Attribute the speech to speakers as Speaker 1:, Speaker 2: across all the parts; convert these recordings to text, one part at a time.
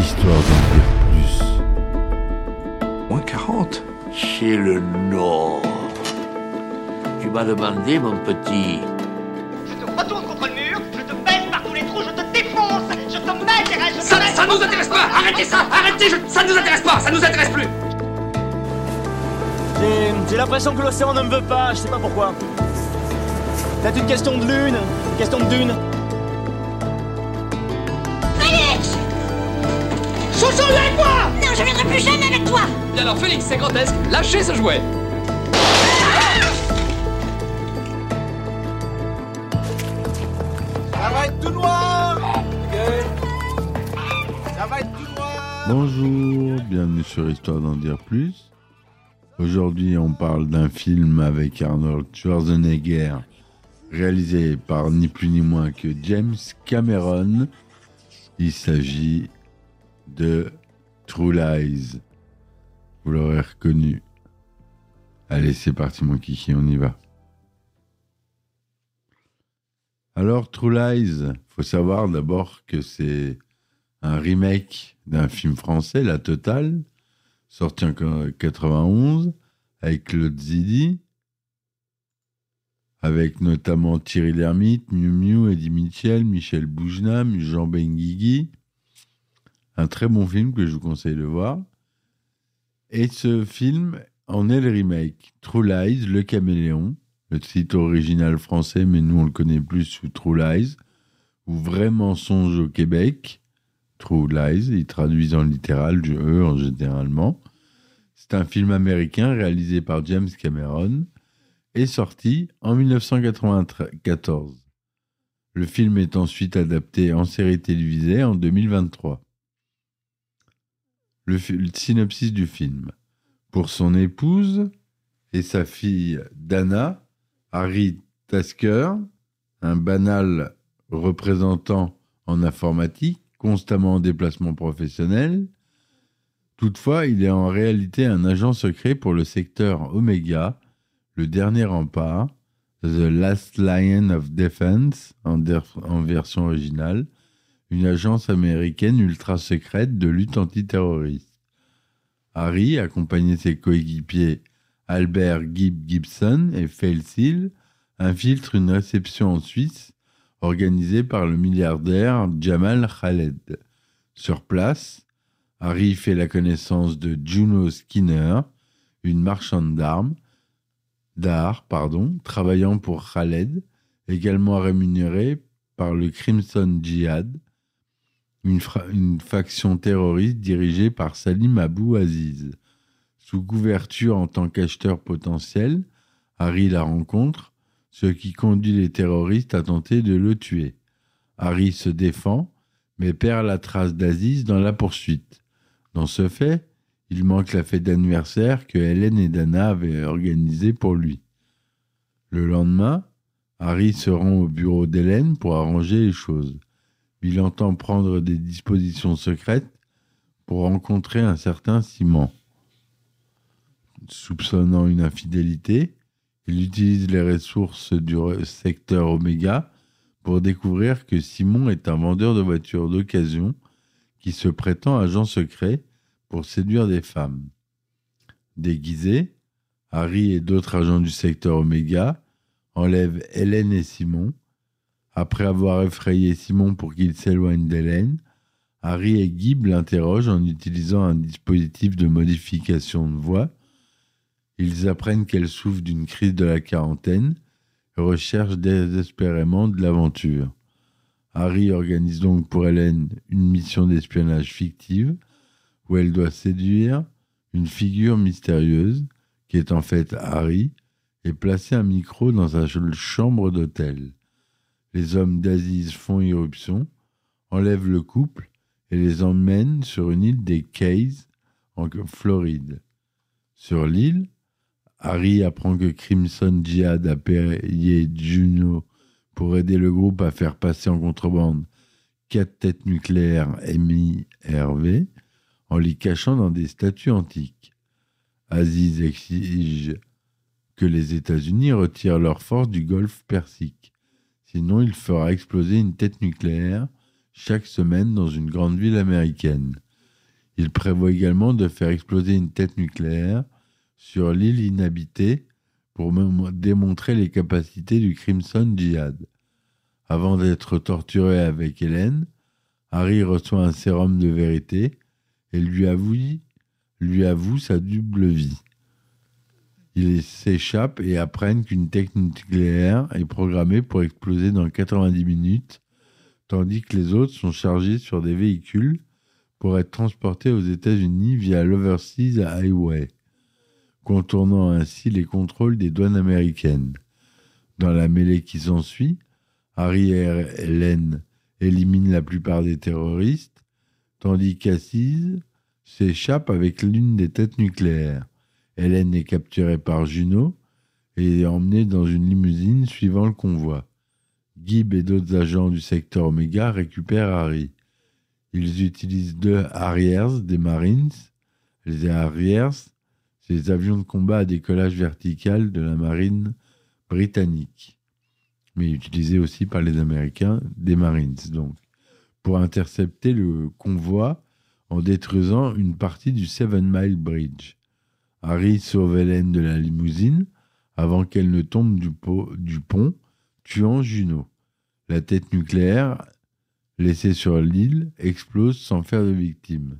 Speaker 1: histoire d'en dire plus.
Speaker 2: Moins 40
Speaker 3: C'est le Nord. Tu m'as demandé, mon petit.
Speaker 4: Je te retourne contre le mur, je te baisse par tous les trous, je te défonce, je te mets, je te
Speaker 5: Ça, ça nous intéresse pas Arrêtez ça Arrêtez je- Ça nous intéresse pas Ça nous intéresse plus
Speaker 6: J'ai- J'ai l'impression que l'océan ne me veut pas, je sais pas pourquoi. C'est une question de lune, une question de dune.
Speaker 4: Chouchou, avec moi
Speaker 7: Non, je viendrai plus jamais avec toi.
Speaker 5: Et alors Félix, c'est grotesque. Lâchez ce jouet.
Speaker 6: Ça va être tout noir. Ça va être tout noir.
Speaker 1: Bonjour, bienvenue sur Histoire d'en dire plus. Aujourd'hui, on parle d'un film avec Arnold Schwarzenegger, réalisé par ni plus ni moins que James Cameron. Il s'agit de True Lies. Vous l'aurez reconnu. Allez, c'est parti, mon kiki, on y va. Alors, True Lies, faut savoir d'abord que c'est un remake d'un film français, La Totale, sorti en 91, avec Claude Zidi, avec notamment Thierry Lhermitte, Miu Miu, Eddie Mitchell, Michel Boujna, Jean Benguigui. Un très bon film que je vous conseille de voir. Et ce film en est le remake. True Lies, Le Caméléon, le titre original français, mais nous on le connaît plus sous True Lies, ou Vrai mensonge au Québec, True Lies, ils traduisent en littéral du E en généralement. C'est un film américain réalisé par James Cameron et sorti en 1994. Le film est ensuite adapté en série télévisée en 2023. Le, synopsis du film. Pour son épouse et sa fille Dana, Harry Tasker, un banal représentant en informatique, constamment en déplacement professionnel. Toutefois, il est en réalité un agent secret pour le secteur Omega, le dernier rempart, The Last Lion of Defense, en version originale, une agence américaine ultra secrète de lutte antiterroriste. Harry, accompagné de ses coéquipiers Albert Gibb Gibson et Phil Seal, infiltre une réception en Suisse organisée par le milliardaire Jamal Khaled. Sur place, Harry fait la connaissance de Juno Skinner, une marchande d'armes, d'art, pardon, travaillant pour Khaled, également rémunérée par le Crimson Jihad, une, faction terroriste dirigée par Salim Abou Aziz. Sous couverture en tant qu'acheteur potentiel, Harry la rencontre, ce qui conduit les terroristes à tenter de le tuer. Harry se défend, mais perd la trace d'Aziz dans la poursuite. Dans ce fait, il manque la fête d'anniversaire que Hélène et Dana avaient organisée pour lui. Le lendemain, Harry se rend au bureau d'Hélène pour arranger les choses. Il entend prendre des dispositions secrètes pour rencontrer un certain Simon. Soupçonnant une infidélité, il utilise les ressources du secteur Oméga pour découvrir que Simon est un vendeur de voitures d'occasion qui se prétend agent secret pour séduire des femmes. Déguisés, Harry et d'autres agents du secteur Oméga enlèvent Hélène et Simon. Après avoir effrayé Simon pour qu'il s'éloigne d'Hélène, Harry et Gibb l'interrogent en utilisant un dispositif de modification de voix. Ils apprennent qu'elle souffre d'une crise de la quarantaine et recherchent désespérément de l'aventure. Harry organise donc pour Hélène une mission d'espionnage fictive où elle doit séduire une figure mystérieuse qui est en fait Harry et placer un micro dans sa ch- chambre d'hôtel. Les hommes d'Aziz font irruption, enlèvent le couple et les emmènent sur une île des Keys en Floride. Sur l'île, Harry apprend que Crimson Jihad a payé Juno pour aider le groupe à faire passer en contrebande quatre têtes nucléaires MIRV en les cachant dans des statues antiques. Aziz exige que les États-Unis retirent leurs forces du golfe Persique. Sinon, il fera exploser une tête nucléaire chaque semaine dans une grande ville américaine. Il prévoit également de faire exploser une tête nucléaire sur l'île inhabitée pour démontrer les capacités du Crimson Jihad. Avant d'être torturé avec Hélène, Harry reçoit un sérum de vérité et lui avoue, lui avoue sa double vie. Ils s'échappent et apprennent qu'une technique nucléaire est programmée pour exploser dans 90 minutes, tandis que les autres sont chargés sur des véhicules pour être transportés aux États-Unis via l'Overseas Highway, contournant ainsi les contrôles des douanes américaines. Dans la mêlée qui s'ensuit, Harry et Hélène éliminent la plupart des terroristes, tandis qu'Assise s'échappe avec l'une des têtes nucléaires. Hélène est capturée par Juno et emmenée dans une limousine suivant le convoi. Gibb et d'autres agents du secteur Omega récupèrent Harry. Ils utilisent deux Harriers des Marines. Les Harriers, c'est les avions de combat à décollage vertical de la marine britannique, mais utilisés aussi par les Américains des Marines, donc, pour intercepter le convoi en détruisant une partie du Seven Mile Bridge. Harry sauve Hélène de la limousine avant qu'elle ne tombe du, po- du pont, tuant Juno. La tête nucléaire, laissée sur l'île, explose sans faire de victimes.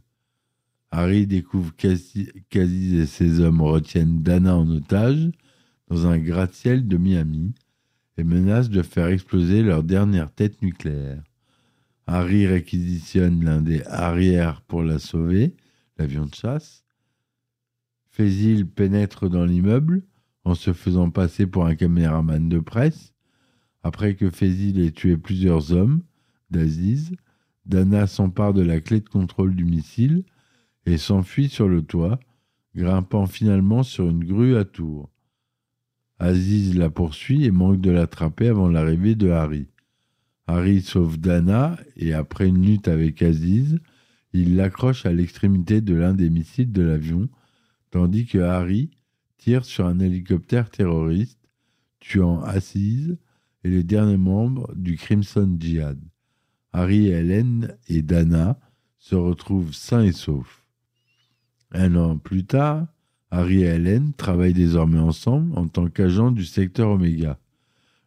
Speaker 1: Harry découvre qu'Aziz et ses hommes retiennent Dana en otage dans un gratte-ciel de Miami et menacent de faire exploser leur dernière tête nucléaire. Harry réquisitionne l'un des arrières pour la sauver, l'avion de chasse. Faisil pénètre dans l'immeuble en se faisant passer pour un caméraman de presse. Après que Faisil ait tué plusieurs hommes d'Aziz, Dana s'empare de la clé de contrôle du missile et s'enfuit sur le toit, grimpant finalement sur une grue à tour. Aziz la poursuit et manque de l'attraper avant l'arrivée de Harry. Harry sauve Dana et après une lutte avec Aziz, il l'accroche à l'extrémité de l'un des missiles de l'avion, tandis que Harry tire sur un hélicoptère terroriste, tuant Aziz et les derniers membres du Crimson Jihad. Harry, Hélène et Dana se retrouvent sains et saufs. Un an plus tard, Harry et Hélène travaillent désormais ensemble en tant qu'agents du secteur Oméga.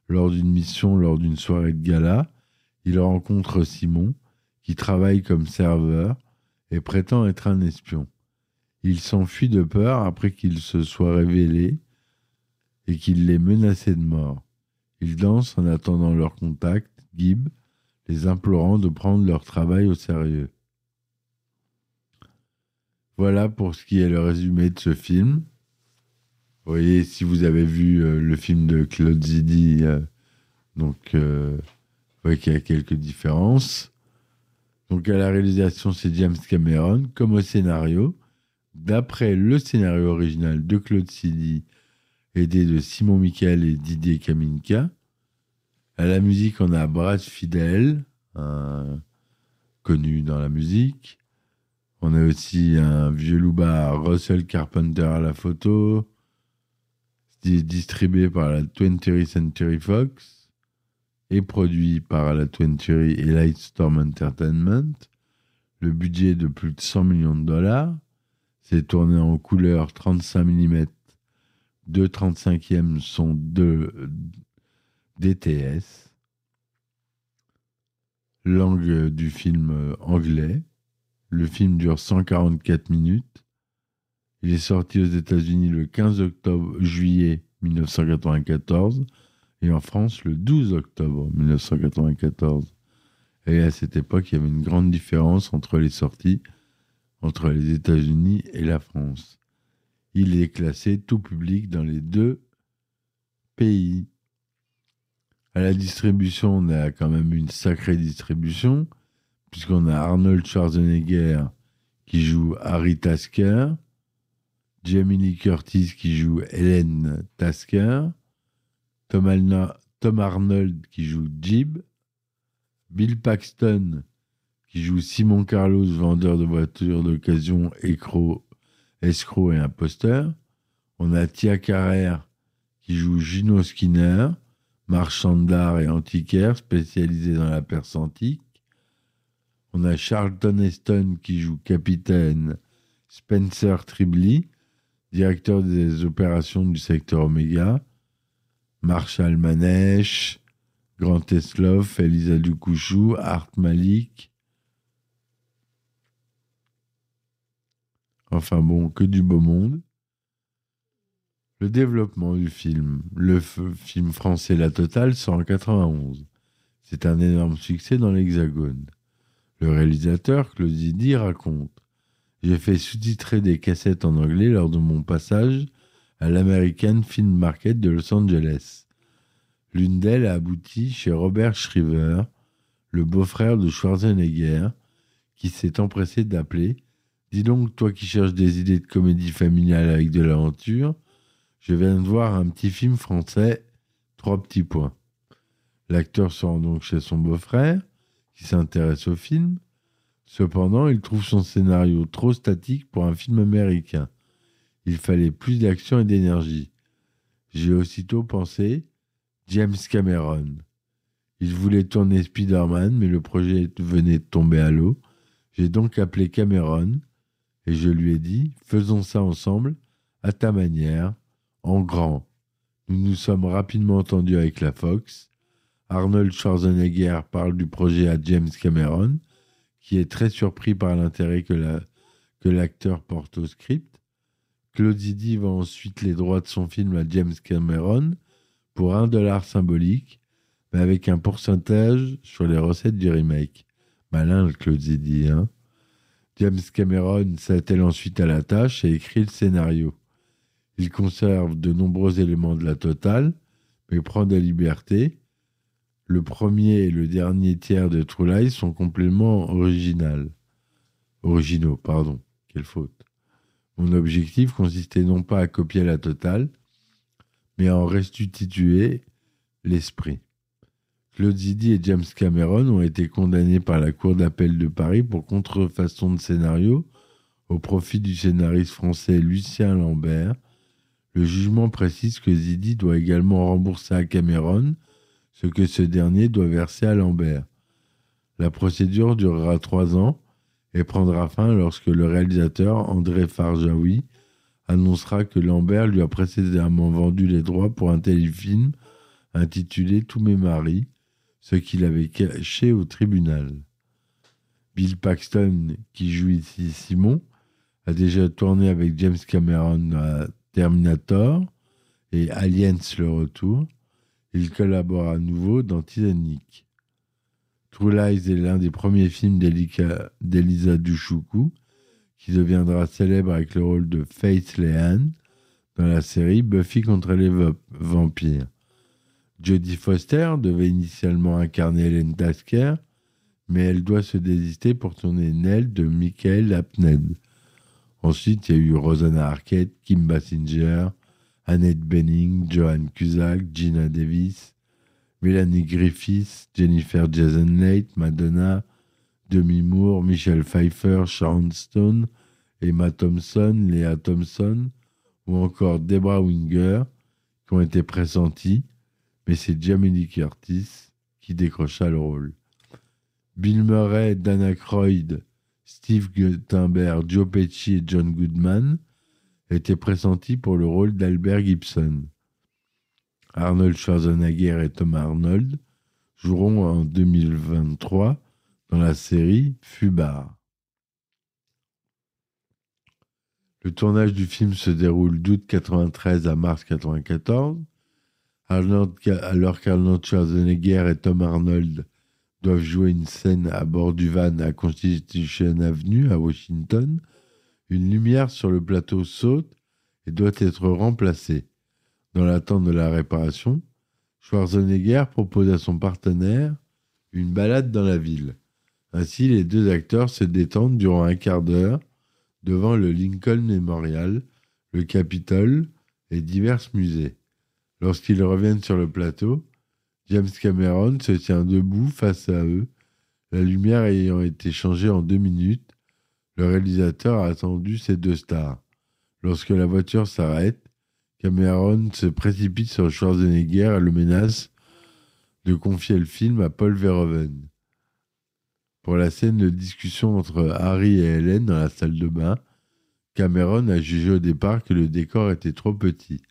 Speaker 1: Lors d'une mission, lors d'une soirée de gala, ils rencontrent Simon, qui travaille comme serveur et prétend être un espion. Il s'enfuit de peur après qu'il se soit révélé et qu'il l'ait menacé de mort. Ils dansent en attendant leur contact, Gibb, les implorant de prendre leur travail au sérieux. Voilà pour ce qui est le résumé de ce film. Vous voyez, si vous avez vu euh, le film de Claude Zidi, euh, donc euh, vous voyez qu'il y a quelques différences. Donc à la réalisation, c'est James Cameron, comme au scénario, d'après le scénario original de Claude Zidi, aidé de Simon Michael et Didier Kaminka. À la musique, on a Brad Fidel, connu dans la musique. On a aussi un vieux louba Russell Carpenter à la photo, di- distribué par la 20th Century Fox et produit par la 20th et Lightstorm Entertainment. Le budget de plus de 100 millions de dollars. C'est tourné en couleur 35 mm. Deux 35e sont de DTS. Langue du film euh, anglais. Le film dure 144 minutes. Il est sorti aux États-Unis le 15 octobre, juillet 1994 et en France le 12 octobre 1994. Et à cette époque, il y avait une grande différence entre les sorties entre les États-Unis et la France. Il est classé tout public dans les deux pays. À la distribution, on a quand même une sacrée distribution, puisqu'on a Arnold Schwarzenegger qui joue Harry Tasker, Jamie Lee Curtis qui joue Helen Tasker, Tom, Tom Arnold qui joue Jib, Bill Paxton qui joue Simon Carlos, vendeur de voitures d'occasion, escroc et imposteur. On a Tia Carrère qui joue Gino Skinner, marchand d'art et antiquaire spécialisé dans la Perse antique. On a Charlton Heston qui joue capitaine Spencer Tribbley, directeur des opérations du secteur Oméga, Marshall Manesh, Grant Esloff, Elisa Ducouchou, Art Malik. Enfin bon, que du beau monde. Le développement du film. Le film français La Totale sort en 91. C'est un énorme succès dans l'Hexagone. Le réalisateur, Claude Zidi, raconte J'ai fait sous-titrer des cassettes en anglais lors de mon passage à l'American Film Market de Los Angeles. L'une d'elles a abouti chez Robert Shriver, le beau-frère de Schwarzenegger, qui s'est empressé d'appeler Dis donc, toi qui cherches des idées de comédie familiale avec de l'aventure, je viens de voir un petit film français, trois petits points. L'acteur se rend donc chez son beau-frère, qui s'intéresse au film. Cependant, il trouve son scénario trop statique pour un film américain. Il fallait plus d'action et d'énergie. J'ai aussitôt pensé James Cameron. Il voulait tourner Spider-Man, mais le projet venait de tomber à l'eau. J'ai donc appelé Cameron et je lui ai dit faisons ça ensemble, à ta manière, en grand. Nous nous sommes rapidement entendus avec la Fox. Arnold Schwarzenegger parle du projet à James Cameron, qui est très surpris par l'intérêt que la- que l'acteur porte au script. Claude Zidi vend ensuite les droits de son film à James Cameron pour un dollar symbolique, mais avec un pourcentage sur les recettes du remake. Malin le Claude Zidi, hein James Cameron s'attelle ensuite à la tâche et écrit le scénario. Il conserve de nombreux éléments de la totale, mais prend des libertés. Le premier et le dernier tiers de True sont complètement original. originaux. Pardon, quelle faute. Mon objectif consistait non pas à copier la totale, mais à en restituer l'esprit. Claude Zidi et James Cameron ont été condamnés par la Cour d'appel de Paris pour contrefaçon de scénario au profit du scénariste français Lucien Lambert. Le jugement précise que Zidi doit également rembourser à Cameron ce que ce dernier doit verser à Lambert. La procédure durera trois ans et prendra fin lorsque le réalisateur André Farjaoui annoncera que Lambert lui a précédemment vendu les droits pour un téléfilm intitulé Tous mes maris, ce qu'il avait caché au tribunal. Bill Paxton, qui joue ici Simon, a déjà tourné avec James Cameron à Terminator et Aliens le retour. Il collabore à nouveau dans Titanic. True Lies est l'un des premiers films d'Elisa Dushku, qui deviendra célèbre avec le rôle de Faith Leanne dans la série Buffy contre les va- vampires. Jodie Foster devait initialement incarner Helen Tasker, mais elle doit se désister pour tourner Nell de Michael Apned. Ensuite, il y a eu Rosanna Arquette, Kim Basinger, Annette Bening, Joan Cusack, Gina Davis, Melanie Griffiths, Jennifer Jason Leigh, Madonna, Demi Moore, Michelle Pfeiffer, Sharon Stone, Emma Thompson, Léa Thompson ou encore Debra Winger qui ont été pressentis, mais c'est Jamie Curtis qui décrocha le rôle. Bill Murray, Dana Croyd, Steve Guttenberg, Joe Pesci et John Goodman étaient pressentis pour le rôle d'Albert Gibson. Arnold Schwarzenegger et Tom Arnold joueront en 2023 dans la série Fubar. Le tournage du film se déroule d'août 93 à mars 94. Alors qu'Arnold Schwarzenegger et Tom Arnold doivent jouer une scène à bord du van à Constitution Avenue à Washington, une lumière sur le plateau saute et doit être remplacée. Dans l'attente de la réparation, Schwarzenegger propose à son partenaire une balade dans la ville. Ainsi, les deux acteurs se détendent durant un quart d'heure devant le Lincoln Memorial, le Capitole et divers musées. Lorsqu'ils reviennent sur le plateau, James Cameron se tient debout face à eux, la lumière ayant été changée en deux minutes. Le réalisateur a attendu ces deux stars. Lorsque la voiture s'arrête, Cameron se précipite sur Schwarzenegger et le menace de confier le film à Paul Verhoeven. Pour la scène de discussion entre Harry et Hélène dans la salle de bain, Cameron a jugé au départ que le décor était trop petit.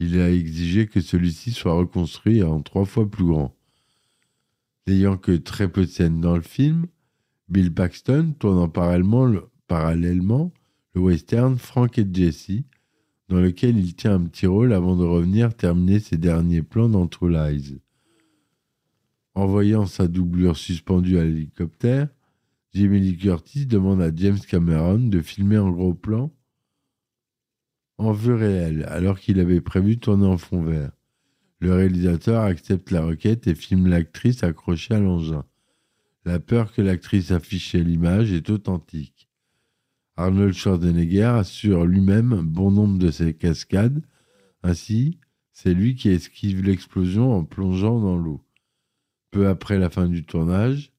Speaker 1: Il a exigé que celui-ci soit reconstruit en trois fois plus grand. N'ayant que très peu de scènes dans le film, Bill Paxton tourne en parallèlement le, western Frank et Jesse, dans lequel il tient un petit rôle avant de revenir terminer ses derniers plans dans True Lies. En voyant sa doublure suspendue à l'hélicoptère, Jimmy Lee Curtis demande à James Cameron de filmer en gros plan en vue réelle, alors qu'il avait prévu tourner en fond vert. Le réalisateur accepte la requête et filme l'actrice accrochée à l'engin. La peur que l'actrice affiche à l'image est authentique. Arnold Schwarzenegger assure lui-même bon nombre de ses cascades. Ainsi, c'est lui qui esquive l'explosion en plongeant dans l'eau. Peu après la fin du tournage,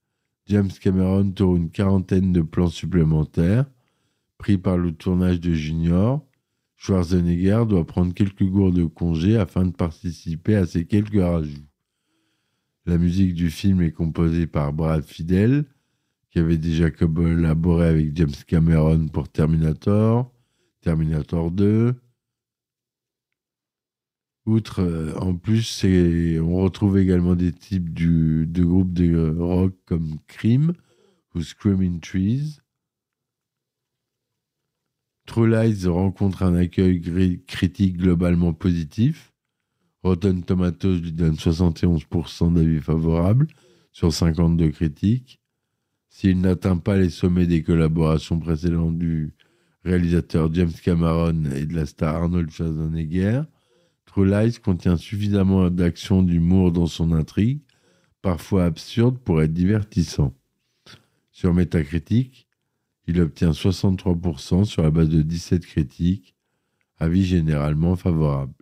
Speaker 1: James Cameron tourne une quarantaine de plans supplémentaires pris par le tournage de Junior. Schwarzenegger doit prendre quelques jours de congé afin de participer à ces quelques rajouts. La musique du film est composée par Brad Fidel, qui avait déjà collaboré avec James Cameron pour Terminator, Terminator 2. Outre, euh, en plus, on retrouve également des types de groupes de rock comme Cream ou Screaming Trees. True Lies rencontre un accueil critique globalement positif. Rotten Tomatoes lui donne 71% d'avis favorables sur 52 critiques. S'il n'atteint pas les sommets des collaborations précédentes du réalisateur James Cameron et de la star Arnold Schwarzenegger, True Lies contient suffisamment d'action d'humour dans son intrigue, parfois absurde pour être divertissant. Sur Metacritic, il obtient 63% sur la base de 17 critiques, avis généralement favorables.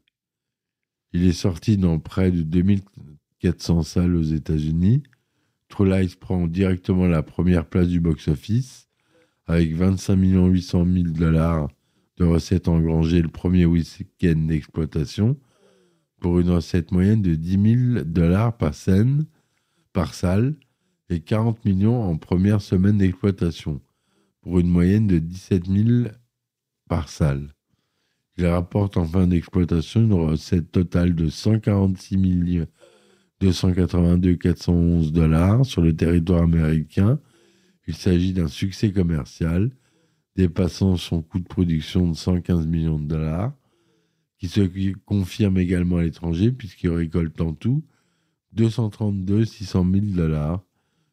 Speaker 1: Il est sorti dans près de 2400 salles aux États-Unis. True Lies prend directement la première place du box-office avec 25 800 000 dollars de recettes engrangées le premier week-end d'exploitation pour une recette moyenne de 10 000 dollars par scène, par salle et 40 millions en première semaine d'exploitation pour une moyenne de 17 000 par salle. Il rapporte en fin d'exploitation une recette totale de 146 282 411 dollars sur le territoire américain. Il s'agit d'un succès commercial dépassant son coût de production de 115 millions de dollars, qui se confirme également à l'étranger puisqu'il récolte en tout 232 600 000 dollars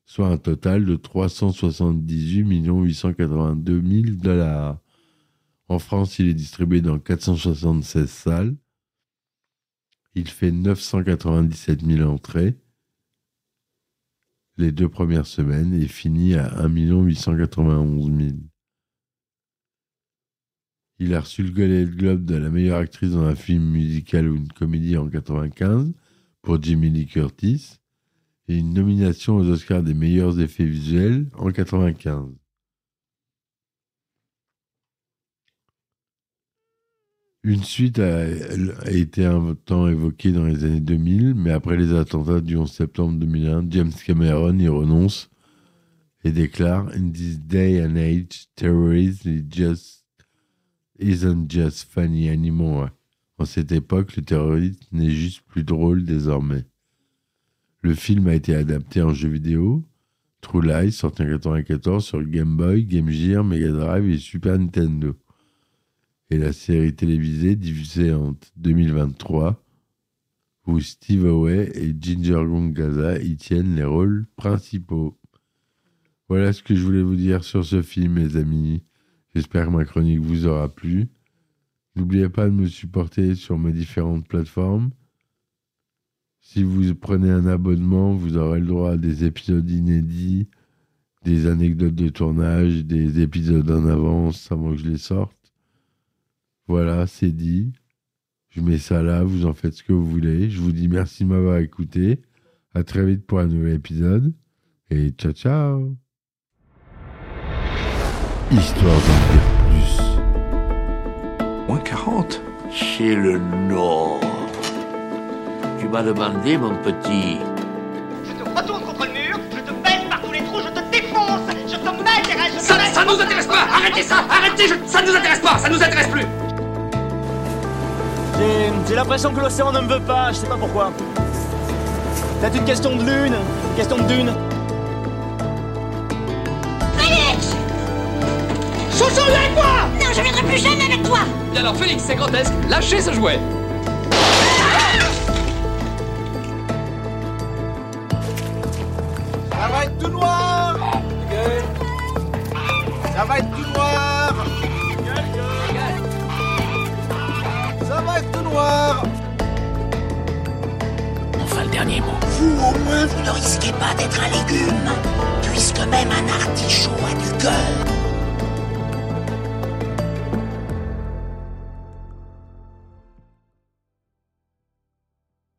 Speaker 1: soit un total de 378 882 000 dollars. En France, il est distribué dans 476 salles. Il fait 997 000 entrées les deux premières semaines et finit à 1 891 000. Il a reçu le Golden Globe de la meilleure actrice dans un film musical ou une comédie en 1995 pour Jimmy Lee Curtis et une nomination aux Oscars des meilleurs effets visuels en 95. Une suite a, été un temps évoquée dans les années 2000, mais après les attentats du 11 septembre 2001, James Cameron y renonce et déclare In this day and age, terrorism just, isn't just funny anymore. En cette époque, le terrorisme n'est juste plus drôle désormais. Le film a été adapté en jeu vidéo, True Lies, sorti en 1994 sur Game Boy, Game Gear, Mega Drive et Super Nintendo. Et la série télévisée diffusée en 2023, où Steve Away et Ginger Gongaza y tiennent les rôles principaux. Voilà ce que je voulais vous dire sur ce film, mes amis. J'espère que ma chronique vous aura plu. N'oubliez pas de me supporter sur mes différentes plateformes. Si vous prenez un abonnement, vous aurez le droit à des épisodes inédits, des anecdotes de tournage, des épisodes en avance avant que je les sorte. Voilà, c'est dit. Je mets ça là, vous en faites ce que vous voulez. Je vous dis merci de m'avoir écouté. À très vite pour un nouvel épisode. Et ciao ciao Histoire d'en dire
Speaker 3: plus. Moins 40 Chez le Nord. Tu m'as demandé, mon petit.
Speaker 4: Je te retourne contre le mur, je te baisse par tous les trous, je te défonce
Speaker 5: nous intéresse pas Arrêtez ça Arrêtez je- Ça ne nous intéresse pas Ça ne nous intéresse plus
Speaker 6: J'ai l'impression que l'océan ne me veut pas, je sais pas pourquoi. C'est une question de lune, une question de dune.
Speaker 2: Félix
Speaker 5: Chouchou, viens avec moi
Speaker 2: Non, je viendrai plus jamais avec toi
Speaker 5: Et alors Félix, c'est grotesque, lâchez ce jouet
Speaker 8: Enfin, le dernier mot. Vous, au moins, vous ne risquez pas d'être un légume, puisque même un artichaut a du cœur.